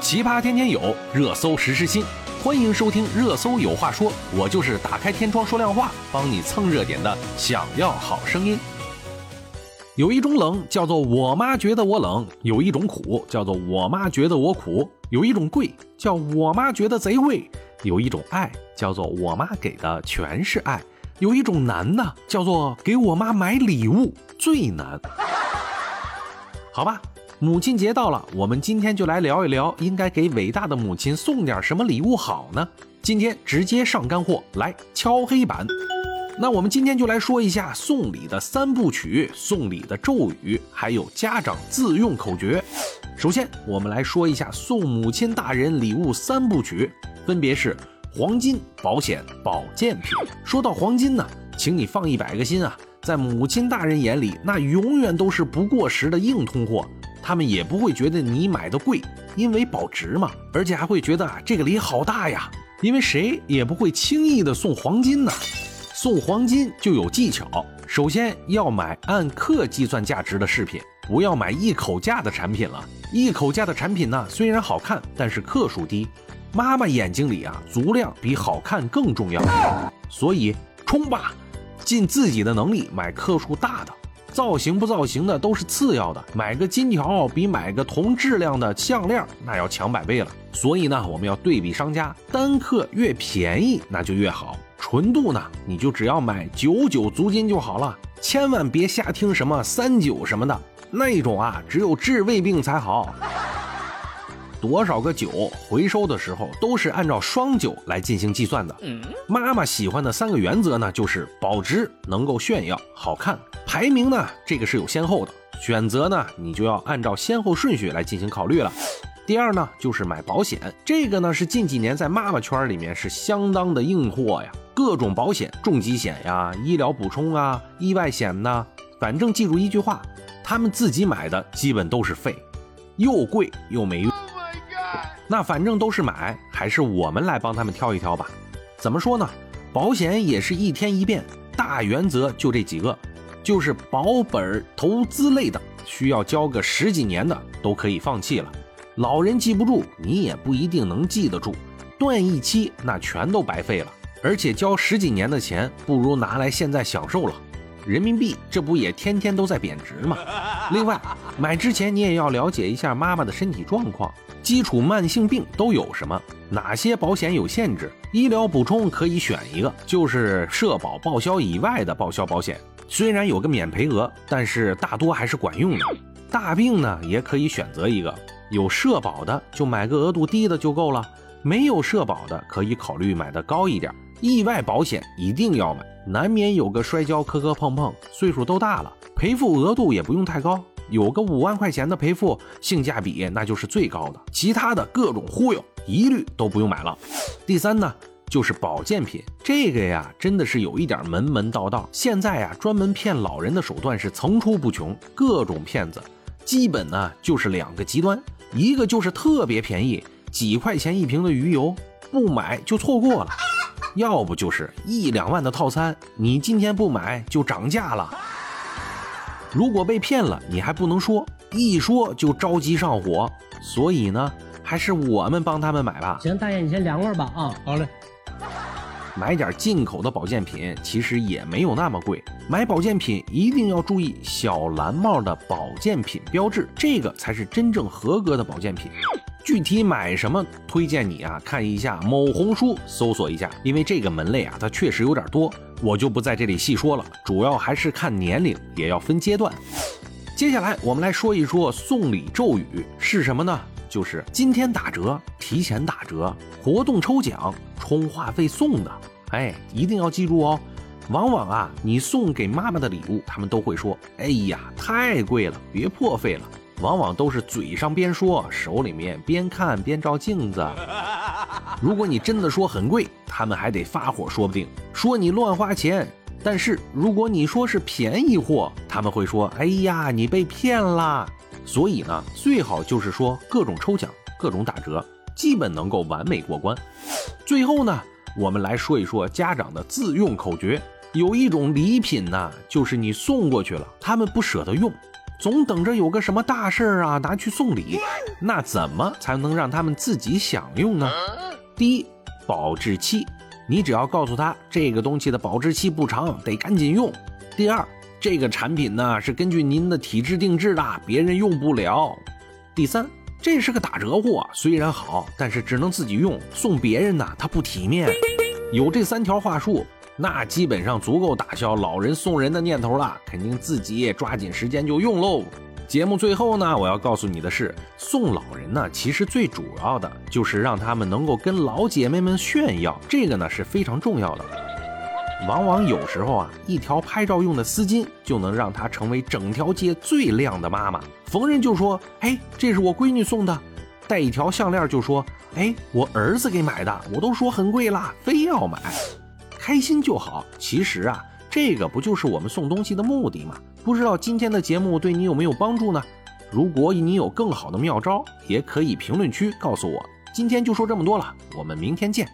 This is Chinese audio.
奇葩天天有，热搜时时新。欢迎收听《热搜有话说》，我就是打开天窗说亮话，帮你蹭热点的。想要好声音。有一种冷叫做我妈觉得我冷，有一种苦叫做我妈觉得我苦，有一种贵叫我妈觉得贼贵，有一种爱叫做我妈给的全是爱，有一种难呢叫做给我妈买礼物最难。好吧，母亲节到了，我们今天就来聊一聊，应该给伟大的母亲送点什么礼物好呢？今天直接上干货，来敲黑板。那我们今天就来说一下送礼的三部曲、送礼的咒语，还有家长自用口诀。首先，我们来说一下送母亲大人礼物三部曲，分别是黄金、保险、保健品。说到黄金呢，请你放一百个心啊，在母亲大人眼里，那永远都是不过时的硬通货，他们也不会觉得你买的贵，因为保值嘛，而且还会觉得啊这个礼好大呀，因为谁也不会轻易的送黄金呢。送黄金就有技巧，首先要买按克计算价值的饰品，不要买一口价的产品了。一口价的产品呢，虽然好看，但是克数低。妈妈眼睛里啊，足量比好看更重要，所以冲吧，尽自己的能力买克数大的。造型不造型的都是次要的，买个金条比买个同质量的项链那要强百倍了。所以呢，我们要对比商家，单克越便宜那就越好。纯度呢，你就只要买九九足金就好了，千万别瞎听什么三九什么的，那种啊只有治胃病才好。多少个九回收的时候都是按照双九来进行计算的。妈妈喜欢的三个原则呢，就是保值、能够炫耀、好看。排名呢，这个是有先后的，选择呢，你就要按照先后顺序来进行考虑了。第二呢，就是买保险，这个呢是近几年在妈妈圈里面是相当的硬货呀。各种保险，重疾险呀、医疗补充啊、意外险呐，反正记住一句话，他们自己买的基本都是废，又贵又没用。那反正都是买，还是我们来帮他们挑一挑吧。怎么说呢？保险也是一天一变，大原则就这几个，就是保本投资类的，需要交个十几年的都可以放弃了。老人记不住，你也不一定能记得住，断一期那全都白费了。而且交十几年的钱，不如拿来现在享受了。人民币这不也天天都在贬值吗？另外，买之前你也要了解一下妈妈的身体状况，基础慢性病都有什么，哪些保险有限制，医疗补充可以选一个，就是社保报销以外的报销保险。虽然有个免赔额，但是大多还是管用的。大病呢，也可以选择一个有社保的，就买个额度低的就够了；没有社保的，可以考虑买的高一点。意外保险一定要买，难免有个摔跤磕磕碰碰，岁数都大了，赔付额度也不用太高，有个五万块钱的赔付，性价比那就是最高的。其他的各种忽悠，一律都不用买了。第三呢，就是保健品，这个呀，真的是有一点门门道道。现在呀，专门骗老人的手段是层出不穷，各种骗子，基本呢就是两个极端，一个就是特别便宜，几块钱一瓶的鱼油，不买就错过了。要不就是一两万的套餐，你今天不买就涨价了。如果被骗了，你还不能说，一说就着急上火。所以呢，还是我们帮他们买吧。行，大爷你先凉快吧啊。好嘞。买点进口的保健品，其实也没有那么贵。买保健品一定要注意小蓝帽的保健品标志，这个才是真正合格的保健品。具体买什么，推荐你啊看一下某红书，搜索一下，因为这个门类啊，它确实有点多，我就不在这里细说了。主要还是看年龄，也要分阶段。接下来我们来说一说送礼咒语是什么呢？就是今天打折、提前打折、活动抽奖、充话费送的。哎，一定要记住哦。往往啊，你送给妈妈的礼物，他们都会说：“哎呀，太贵了，别破费了。”往往都是嘴上边说，手里面边看边照镜子。如果你真的说很贵，他们还得发火，说不定说你乱花钱。但是如果你说是便宜货，他们会说：“哎呀，你被骗啦。”所以呢，最好就是说各种抽奖、各种打折，基本能够完美过关。最后呢，我们来说一说家长的自用口诀。有一种礼品呢，就是你送过去了，他们不舍得用。总等着有个什么大事儿啊拿去送礼。那怎么才能让他们自己享用呢？第一，保质期，你只要告诉他这个东西的保质期不长，得赶紧用。第二，这个产品呢是根据您的体质定制的，别人用不了。第三，这是个打折货，虽然好，但是只能自己用，送别人呢他不体面。有这三条话术。那基本上足够打消老人送人的念头了，肯定自己抓紧时间就用喽。节目最后呢，我要告诉你的是，送老人呢，其实最主要的就是让他们能够跟老姐妹们炫耀，这个呢是非常重要的。往往有时候啊，一条拍照用的丝巾就能让她成为整条街最靓的妈妈。逢人就说：“哎，这是我闺女送的。”带一条项链就说：“哎，我儿子给买的。”我都说很贵啦，非要买。开心就好。其实啊，这个不就是我们送东西的目的吗？不知道今天的节目对你有没有帮助呢？如果你有更好的妙招，也可以评论区告诉我。今天就说这么多了，我们明天见。